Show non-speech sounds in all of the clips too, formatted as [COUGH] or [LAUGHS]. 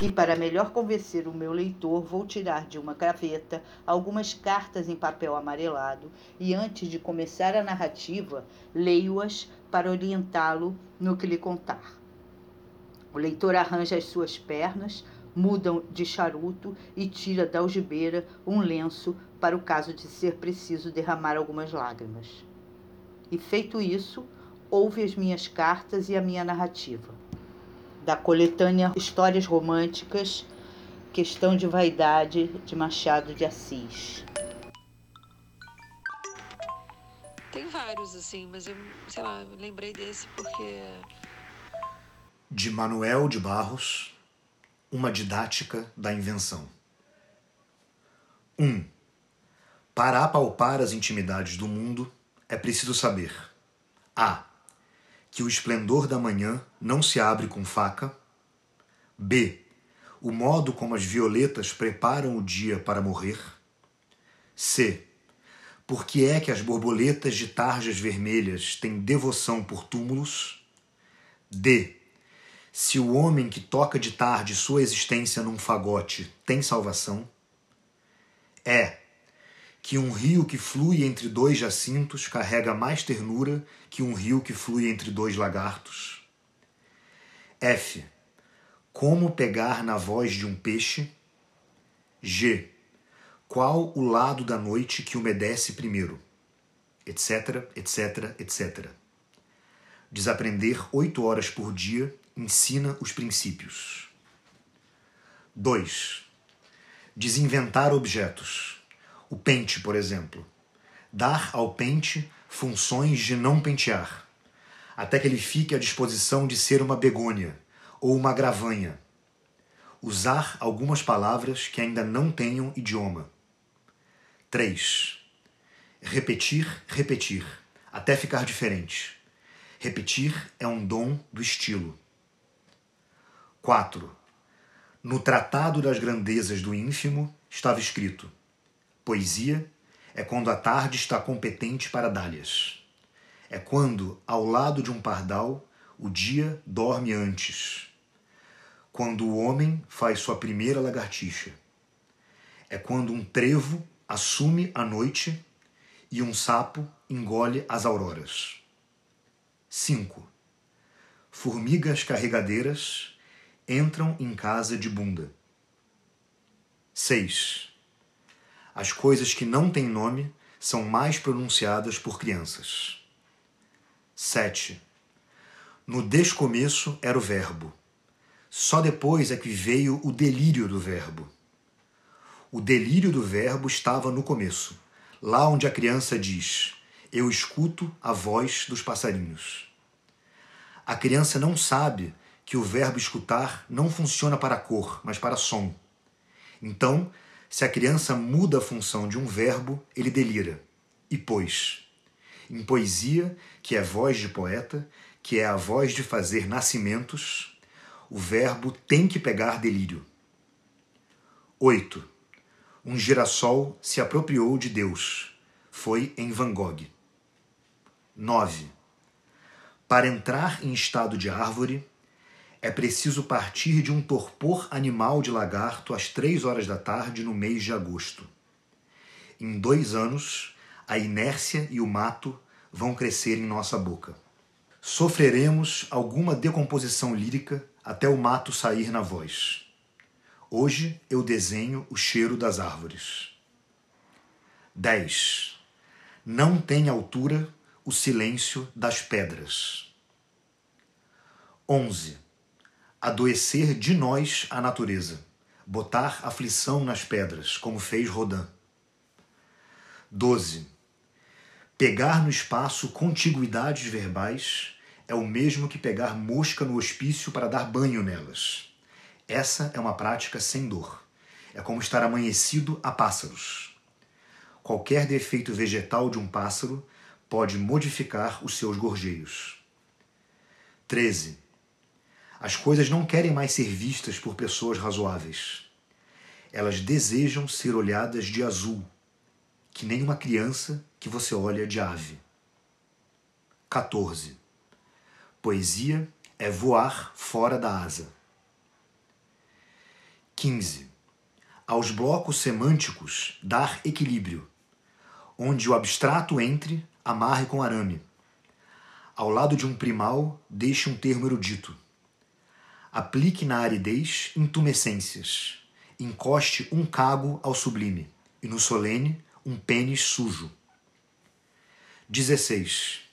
E para melhor convencer o meu leitor, vou tirar de uma gaveta algumas cartas em papel amarelado e antes de começar a narrativa, leio-as para orientá-lo no que lhe contar. O leitor arranja as suas pernas, muda de charuto e tira da algibeira um lenço para o caso de ser preciso derramar algumas lágrimas. E feito isso, ouve as minhas cartas e a minha narrativa da coletânea Histórias Românticas, Questão de Vaidade, de Machado de Assis. Tem vários, assim, mas eu, sei lá, lembrei desse porque. De Manuel de Barros, Uma Didática da Invenção. 1. Um, para apalpar as intimidades do mundo, é preciso saber: A que o esplendor da manhã não se abre com faca. B. O modo como as violetas preparam o dia para morrer. C. Por que é que as borboletas de tarjas vermelhas têm devoção por túmulos? D. Se o homem que toca de tarde sua existência num fagote tem salvação? E que um rio que flui entre dois jacintos carrega mais ternura que um rio que flui entre dois lagartos? F. Como pegar na voz de um peixe? G. Qual o lado da noite que umedece primeiro? Etc, etc, etc. Desaprender oito horas por dia ensina os princípios. 2. Desinventar objetos o pente, por exemplo. Dar ao pente funções de não pentear, até que ele fique à disposição de ser uma begônia ou uma gravanha. Usar algumas palavras que ainda não tenham idioma. 3. Repetir, repetir, até ficar diferente. Repetir é um dom do estilo. 4. No Tratado das Grandezas do Ínfimo estava escrito: Poesia é quando a tarde está competente para dálias. É quando, ao lado de um pardal, o dia dorme antes. Quando o homem faz sua primeira lagartixa. É quando um trevo assume a noite e um sapo engole as auroras. 5. Formigas carregadeiras entram em casa de bunda. 6 as coisas que não têm nome são mais pronunciadas por crianças. 7. No descomeço era o Verbo. Só depois é que veio o delírio do Verbo. O delírio do Verbo estava no começo, lá onde a criança diz: Eu escuto a voz dos passarinhos. A criança não sabe que o verbo escutar não funciona para cor, mas para som. Então, se a criança muda a função de um verbo, ele delira. E pois. Em poesia, que é voz de poeta, que é a voz de fazer nascimentos, o verbo tem que pegar delírio. 8. Um girassol se apropriou de Deus. Foi em Van Gogh. 9. Para entrar em estado de árvore, é preciso partir de um torpor animal de lagarto às três horas da tarde no mês de agosto. Em dois anos, a inércia e o mato vão crescer em nossa boca. Sofreremos alguma decomposição lírica até o mato sair na voz. Hoje eu desenho o cheiro das árvores. 10. Não tem altura o silêncio das pedras. 11 adoecer de nós a natureza, botar aflição nas pedras, como fez Rodin. 12. Pegar no espaço contiguidades verbais é o mesmo que pegar mosca no hospício para dar banho nelas. Essa é uma prática sem dor. É como estar amanhecido a pássaros. Qualquer defeito vegetal de um pássaro pode modificar os seus gorjeios. 13 as coisas não querem mais ser vistas por pessoas razoáveis. Elas desejam ser olhadas de azul, que nem uma criança que você olha de ave. 14. Poesia é voar fora da asa. 15. Aos blocos semânticos dar equilíbrio, onde o abstrato entre, amarre com arame. Ao lado de um primal, deixe um termo erudito. Aplique na aridez intumescências. Encoste um cago ao sublime, e no solene, um pênis sujo. 16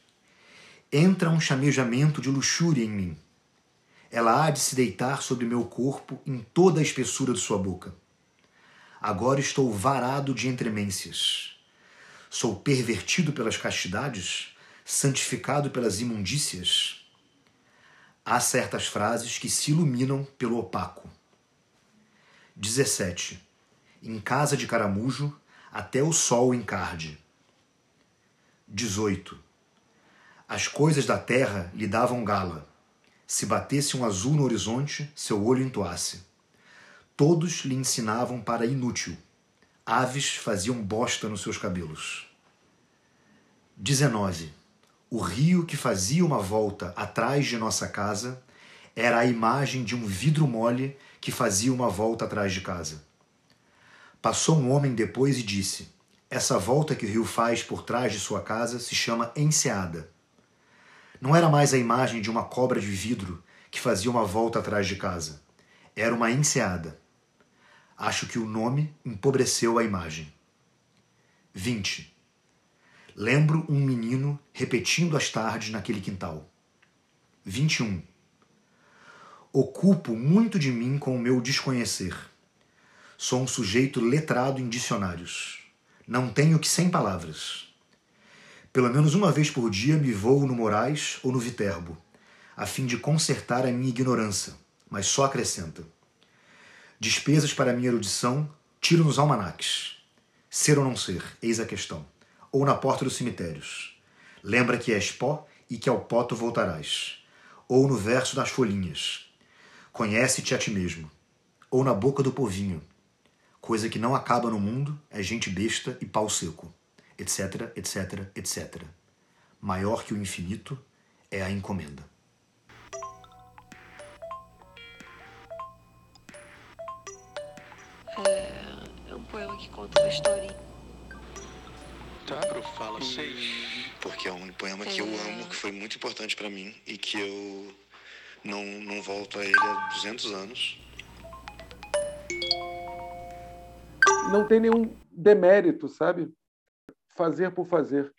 entra um chamejamento de luxúria em mim. Ela há de se deitar sobre meu corpo em toda a espessura de sua boca. Agora estou varado de entremências. Sou pervertido pelas castidades, santificado pelas imundícias. Há certas frases que se iluminam pelo opaco. 17. Em casa de caramujo, até o sol encarde. 18 as coisas da terra lhe davam gala. Se batesse um azul no horizonte, seu olho entoasse. Todos lhe ensinavam para inútil. Aves faziam bosta nos seus cabelos. 19. O rio que fazia uma volta atrás de nossa casa era a imagem de um vidro mole que fazia uma volta atrás de casa. Passou um homem depois e disse: Essa volta que o rio faz por trás de sua casa se chama enseada. Não era mais a imagem de uma cobra de vidro que fazia uma volta atrás de casa. Era uma enseada. Acho que o nome empobreceu a imagem. 20. Lembro um menino repetindo as tardes naquele quintal. 21. Ocupo muito de mim com o meu desconhecer. Sou um sujeito letrado em dicionários. Não tenho que sem palavras. Pelo menos uma vez por dia me vou no Moraes ou no Viterbo, a fim de consertar a minha ignorância, mas só acrescenta. Despesas para minha erudição, tiro nos almanaques. Ser ou não ser, eis a questão. Ou na porta dos cemitérios. Lembra que és pó e que ao pó tu voltarás. Ou no verso das folhinhas. Conhece-te a ti mesmo. Ou na boca do povinho. Coisa que não acaba no mundo é gente besta e pau seco etc, etc, etc. Maior que o infinito é a encomenda. É, é um poema que conta uma historinha. Tá, fala seis. Porque é um poema que eu é. amo, que foi muito importante para mim e que eu não, não volto a ele há 200 anos. Não tem nenhum demérito, sabe? fazer por fazer.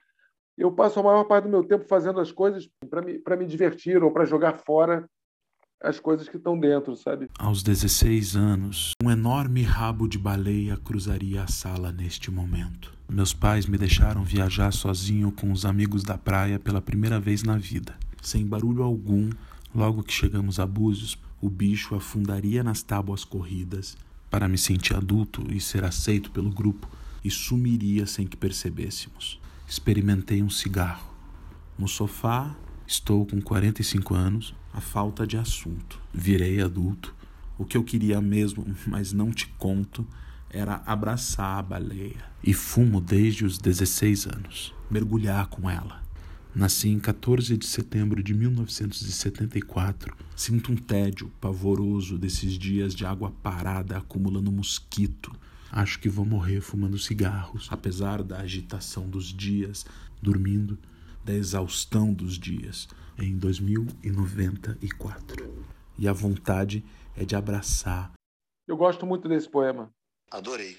Eu passo a maior parte do meu tempo fazendo as coisas para me, me divertir ou para jogar fora as coisas que estão dentro, sabe? Aos 16 anos, um enorme rabo de baleia cruzaria a sala neste momento. Meus pais me deixaram viajar sozinho com os amigos da praia pela primeira vez na vida. Sem barulho algum, logo que chegamos a Búzios, o bicho afundaria nas tábuas corridas para me sentir adulto e ser aceito pelo grupo e sumiria sem que percebêssemos. Experimentei um cigarro. No sofá, estou com 45 anos, a falta de assunto. Virei adulto. O que eu queria mesmo, [LAUGHS] mas não te conto, era abraçar a baleia. E fumo desde os 16 anos. Mergulhar com ela. Nasci em 14 de setembro de 1974. Sinto um tédio pavoroso desses dias de água parada acumulando mosquito Acho que vou morrer fumando cigarros, apesar da agitação dos dias, dormindo, da exaustão dos dias, em 2094. E a vontade é de abraçar. Eu gosto muito desse poema. Adorei.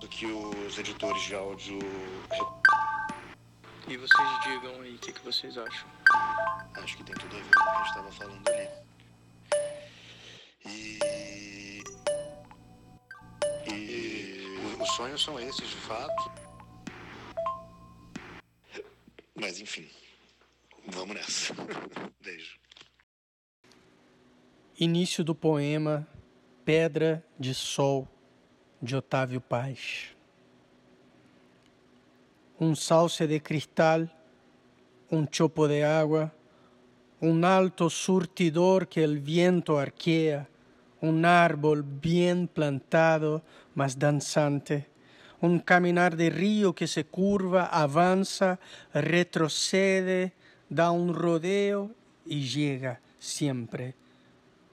Do que os editores de áudio. E vocês digam aí o que, que vocês acham. Acho que tem tudo a ver com o que a gente estava falando ali. E. E. Os sonhos são esses, de fato. Mas enfim. Vamos nessa. [LAUGHS] Beijo. Início do poema Pedra de Sol, de Otávio Paz. Um sauce de cristal, um chopo de água, un alto surtidor que el viento arquea, un árbol bien plantado mas danzante, un caminar de río que se curva, avanza, retrocede, da un rodeo y llega siempre.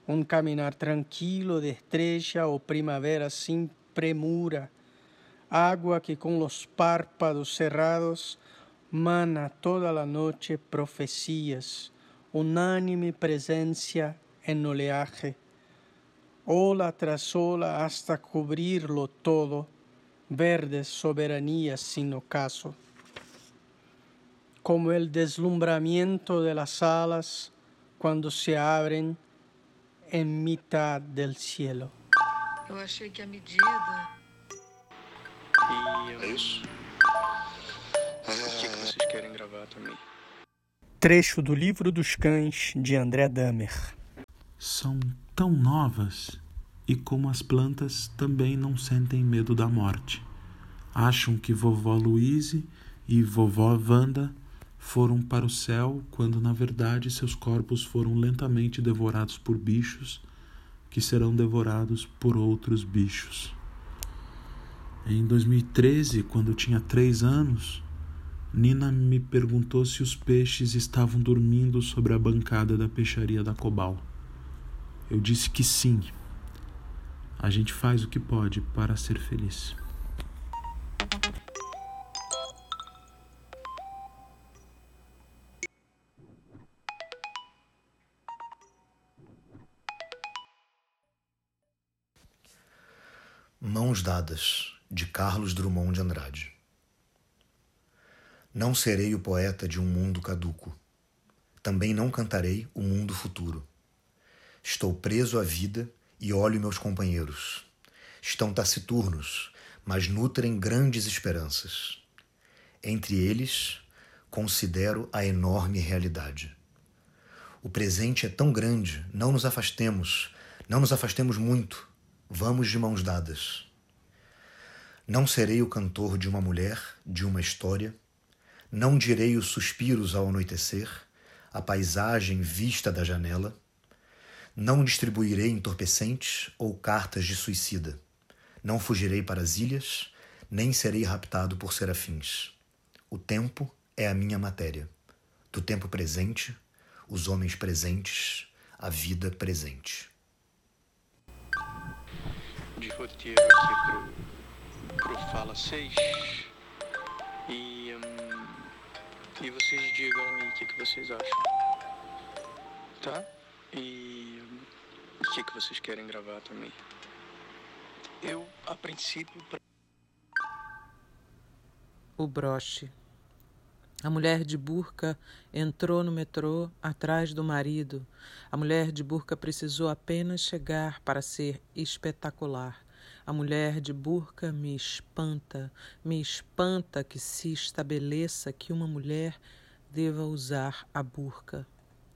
Un caminar tranquilo de estrella o primavera sin premura. Agua que con los párpados cerrados mana toda la noche profecías, unánime presencia en oleaje, ola tras ola hasta cubrirlo todo, verdes soberanías sin ocaso, como el deslumbramiento de las alas cuando se abren en mitad del cielo. Eu achei que a medida. E É isso? o que, que vocês querem gravar também? Trecho do Livro dos Cães de André Damer. São tão novas e, como as plantas, também não sentem medo da morte. Acham que vovó Luíse e vovó Wanda foram para o céu quando, na verdade, seus corpos foram lentamente devorados por bichos que serão devorados por outros bichos. Em 2013, quando eu tinha três anos, Nina me perguntou se os peixes estavam dormindo sobre a bancada da peixaria da Cobal. Eu disse que sim. A gente faz o que pode para ser feliz. Mãos Dadas, de Carlos Drummond de Andrade. Não serei o poeta de um mundo caduco. Também não cantarei o mundo futuro. Estou preso à vida e olho meus companheiros. Estão taciturnos, mas nutrem grandes esperanças. Entre eles, considero a enorme realidade. O presente é tão grande, não nos afastemos, não nos afastemos muito. Vamos de mãos dadas. Não serei o cantor de uma mulher, de uma história. Não direi os suspiros ao anoitecer, a paisagem vista da janela. Não distribuirei entorpecentes ou cartas de suicida. Não fugirei para as ilhas, nem serei raptado por serafins. O tempo é a minha matéria. Do tempo presente, os homens presentes, a vida presente. De pro, Fala 6. E, hum, e vocês digam aí o que, que vocês acham. Tá? E hum, o que, que vocês querem gravar também. Eu, a princípio, pra- O broche. A mulher de burca entrou no metrô atrás do marido. A mulher de burca precisou apenas chegar para ser espetacular. A mulher de burca me espanta, me espanta que se estabeleça que uma mulher deva usar a burca.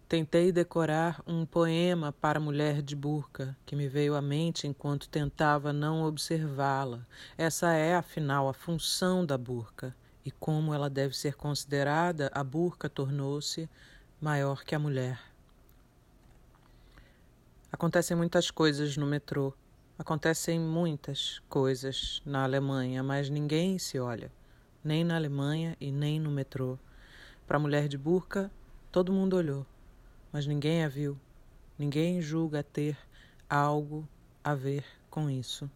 Tentei decorar um poema para a mulher de burca, que me veio à mente enquanto tentava não observá-la. Essa é, afinal, a função da burca. E como ela deve ser considerada, a burca tornou-se maior que a mulher. Acontecem muitas coisas no metrô. Acontecem muitas coisas na Alemanha, mas ninguém se olha, nem na Alemanha e nem no metrô. Para a mulher de burca, todo mundo olhou, mas ninguém a viu. Ninguém julga ter algo a ver com isso.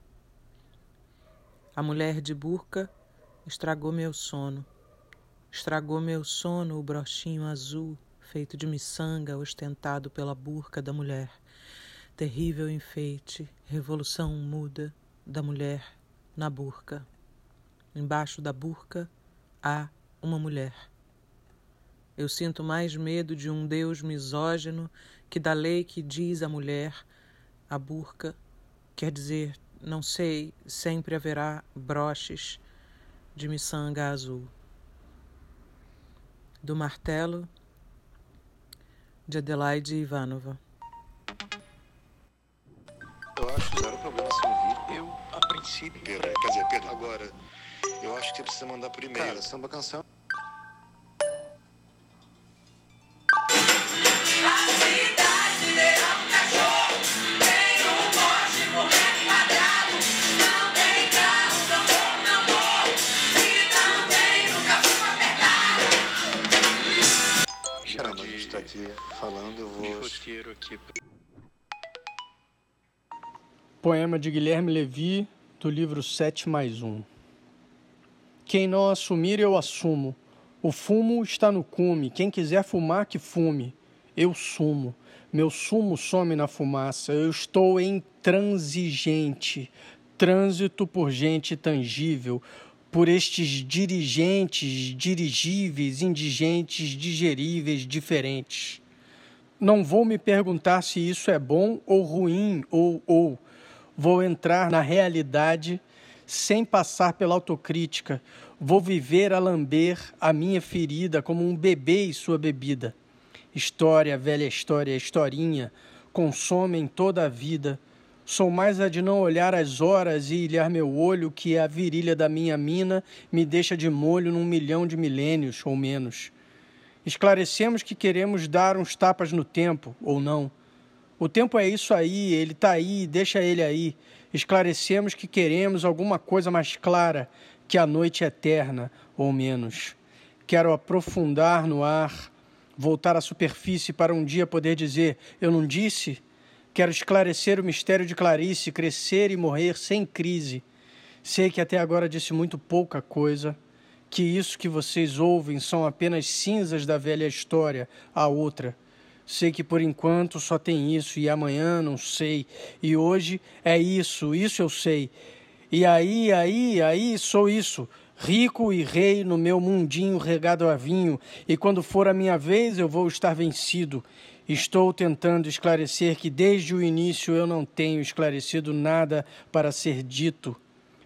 A mulher de burca estragou meu sono. Estragou meu sono o brochinho azul feito de miçanga ostentado pela burca da mulher. Terrível enfeite, revolução muda da mulher na burca. Embaixo da burca há uma mulher. Eu sinto mais medo de um Deus misógino que da lei que diz a mulher, a burca, quer dizer, não sei, sempre haverá broches de miçanga azul. Do martelo de Adelaide Ivanova. Eu acho zero problema se ouvir. eu, a princípio, quer dizer, Pedro, agora, eu acho que você precisa mandar por e-mail. Cara, samba canção. Poema de Guilherme Levi, do livro 7 mais 1. Quem não assumir, eu assumo. O fumo está no cume. Quem quiser fumar, que fume. Eu sumo. Meu sumo some na fumaça. Eu estou intransigente. Trânsito por gente tangível. Por estes dirigentes, dirigíveis, indigentes, digeríveis, diferentes. Não vou me perguntar se isso é bom ou ruim ou ou. Vou entrar na realidade sem passar pela autocrítica. Vou viver a lamber a minha ferida como um bebê e sua bebida. História, velha história, historinha, consomem toda a vida. Sou mais a de não olhar as horas e ilhar meu olho que a virilha da minha mina me deixa de molho num milhão de milênios ou menos. Esclarecemos que queremos dar uns tapas no tempo, ou não. O tempo é isso aí, ele está aí, deixa ele aí. Esclarecemos que queremos alguma coisa mais clara que a noite eterna, ou menos. Quero aprofundar no ar, voltar à superfície para um dia poder dizer: Eu não disse? Quero esclarecer o mistério de Clarice, crescer e morrer sem crise. Sei que até agora disse muito pouca coisa, que isso que vocês ouvem são apenas cinzas da velha história, a outra Sei que por enquanto só tem isso e amanhã não sei. E hoje é isso, isso eu sei. E aí, aí, aí sou isso, rico e rei no meu mundinho regado a vinho, e quando for a minha vez eu vou estar vencido. Estou tentando esclarecer que desde o início eu não tenho esclarecido nada para ser dito,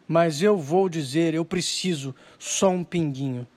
mas eu vou dizer, eu preciso, só um pinguinho.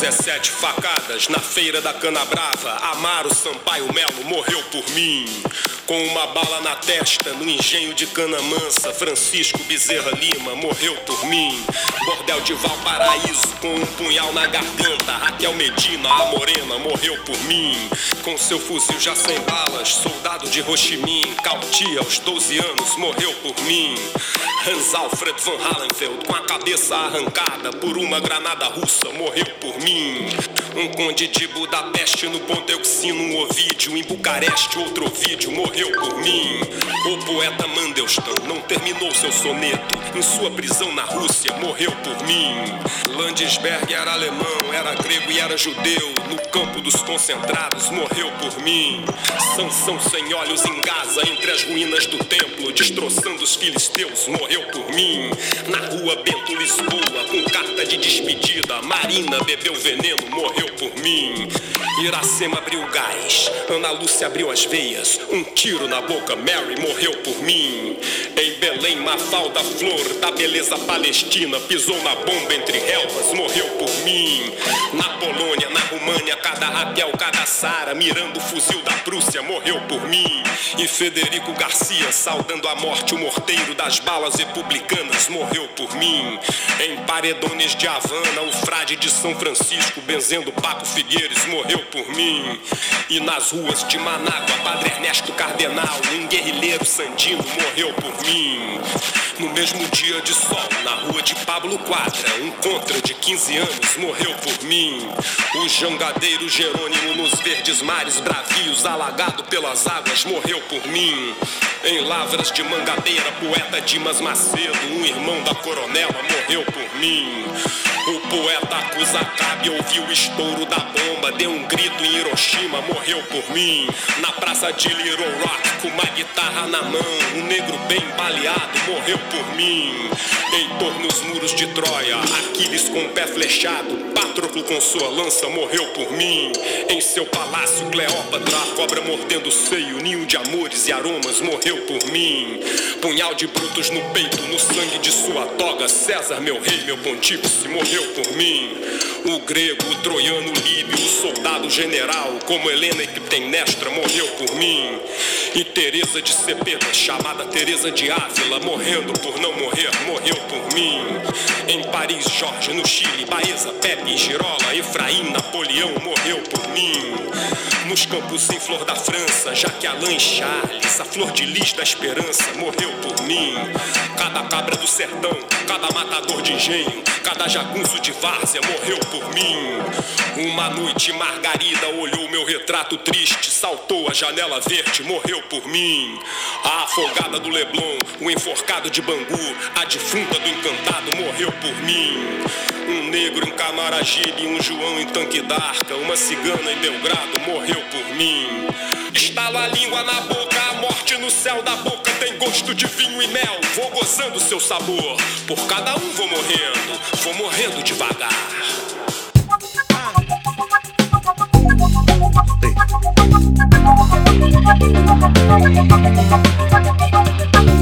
17 facadas na feira da Cana Brava, Amaro Sampaio Melo morreu por mim. Com uma bala na testa, no engenho de Cana Mansa, Francisco Bezerra Lima morreu por mim. Bordel de Valparaíso, com um punhal na garganta, Raquel Medina, a morena, morreu por mim. Com seu fuzil já sem balas, soldado de Ho Chi Minh, Cautia, aos 12 anos, morreu por mim. Hans Alfred von Hallenfeld, com a cabeça arrancada por uma granada russa, morreu por mim. Um conde de Budapeste no Ponteuxino, um Ovídio em Bucareste, outro Ovídio morreu por mim. O poeta Mandelstam não terminou seu soneto. Em sua prisão na Rússia, morreu por mim. Landesberg era alemão, era grego e era judeu. No campo dos concentrados, morreu por mim. Sansão sem olhos em Gaza, entre as ruínas do templo, destroçando os filisteus, morreu por mim. Na rua Bento Lisboa, com carta de despedida, Marina bebeu veneno, morreu por mim. Iracema abriu gás, Ana Lúcia abriu as veias, um tiro na boca, Mary morreu por mim. Em Belém, Mafalda Flor, da beleza palestina, pisou na bomba entre relvas, morreu por mim. Na Polônia, na Rumânia, cada Raquel, cada Sara, mirando o fuzil da Prússia, morreu por mim. E Federico Garcia, saudando a morte, o morteiro das balas republicanas, morreu por mim. Em Paredones de Havana, o frade de São Francisco, benzendo Paco Figueires, morreu por mim. E nas ruas de Manágua, Padre Ernesto Cardenal, um guerrilheiro sandino, morreu por mim. No mesmo dia de sol, na rua de Pablo Quadra, um contra de 15 anos morreu por mim. O jangadeiro Jerônimo nos verdes mares bravios, alagado pelas águas, morreu por mim. Em Lavras de Mangabeira, poeta Dimas Macedo, um irmão da coronela, morreu por mim. O poeta Kusakabe ouviu o estouro da bomba, deu um grito em Hiroshima, morreu por mim. Na praça de Little Rock, com uma guitarra na mão, um negro bem baleado, morreu por mim. Heitor nos muros de Troia, Aquiles com o pé flechado, Patroclo com sua lança, morreu por mim. Em seu palácio, Cleópatra, cobra mordendo o seio, ninho de amores e aromas, morreu por mim. Punhal de brutos no peito, no sangue de sua toga, César, meu rei, meu pontífice, morreu por mim. O grego, o troiano, o líbio, o soldado general, como Helena e Clitemnestra, morreu por mim. E Teresa de Cepeda, chamada Teresa de Ávila, morrendo por não morrer, morreu por mim. Em Paris, Jorge, no Chile, Baeza, Pepe, Girola, Efraim, Napoleão, morreu por mim. Nos campos em flor da França, Jacques Alain Charles, a flor de lis da esperança, morreu por mim. Cada cabra do sertão, cada matador de engenho, cada jagunço de várzea, morreu por mim. Uma noite, Margarida olhou meu retrato triste, saltou a janela verde, morreu por mim. A afogada do Leblon, o enforcado de Bangu, a defunta do encantado, morreu por mim. Um negro em Camaragibe, um João em Tanque d'Arca, uma cigana em Belgrado, morreu por mim. Estalo a língua na boca, a morte no céu da boca gosto de vinho e mel. Vou gozando seu sabor, por cada um vou morrendo, vou morrendo devagar. Ei.